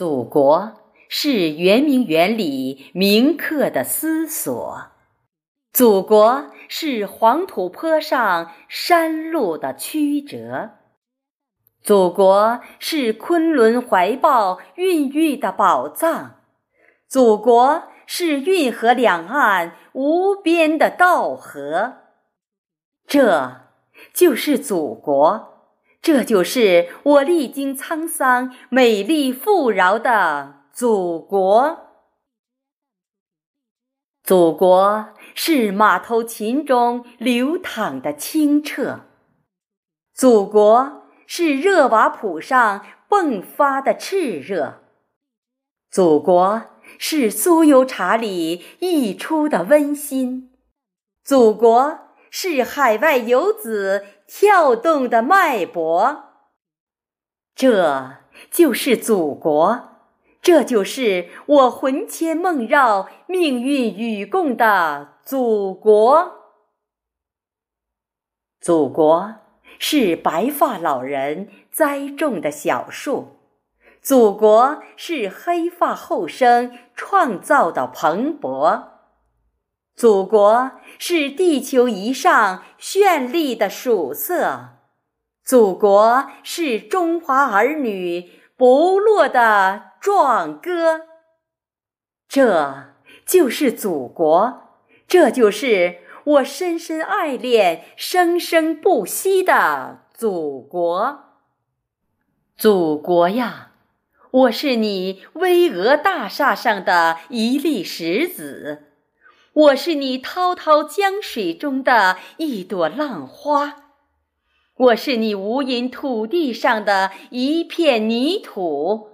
祖国是圆明园里铭刻的思索，祖国是黄土坡上山路的曲折，祖国是昆仑怀抱孕育的宝藏，祖国是运河两岸无边的稻河，这就是祖国。这就是我历经沧桑、美丽富饶的祖国。祖国是马头琴中流淌的清澈，祖国是热瓦普上迸发的炽热，祖国是酥油茶里溢出的温馨，祖国是海外游子。跳动的脉搏，这就是祖国，这就是我魂牵梦绕、命运与共的祖国。祖国是白发老人栽种的小树，祖国是黑发后生创造的蓬勃。祖国是地球仪上绚丽的曙色，祖国是中华儿女不落的壮歌。这就是祖国，这就是我深深爱恋、生生不息的祖国。祖国呀，我是你巍峨大厦上的一粒石子。我是你滔滔江水中的一朵浪花，我是你无垠土地上的一片泥土，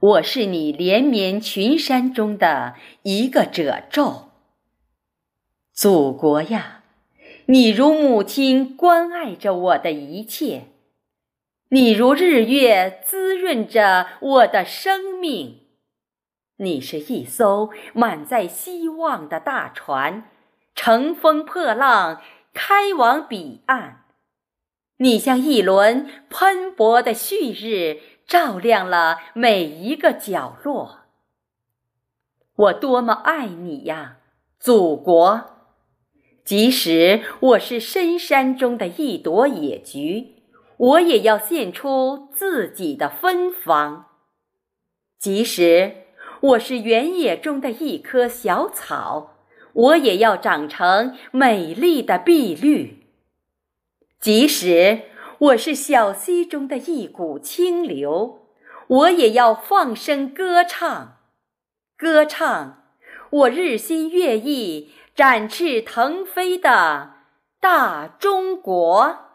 我是你连绵群山中的一个褶皱。祖国呀，你如母亲关爱着我的一切，你如日月滋润着我的生命。你是一艘满载希望的大船，乘风破浪，开往彼岸。你像一轮喷薄的旭日，照亮了每一个角落。我多么爱你呀，祖国！即使我是深山中的一朵野菊，我也要献出自己的芬芳。即使。我是原野中的一棵小草，我也要长成美丽的碧绿。即使我是小溪中的一股清流，我也要放声歌唱，歌唱我日新月异、展翅腾飞的大中国。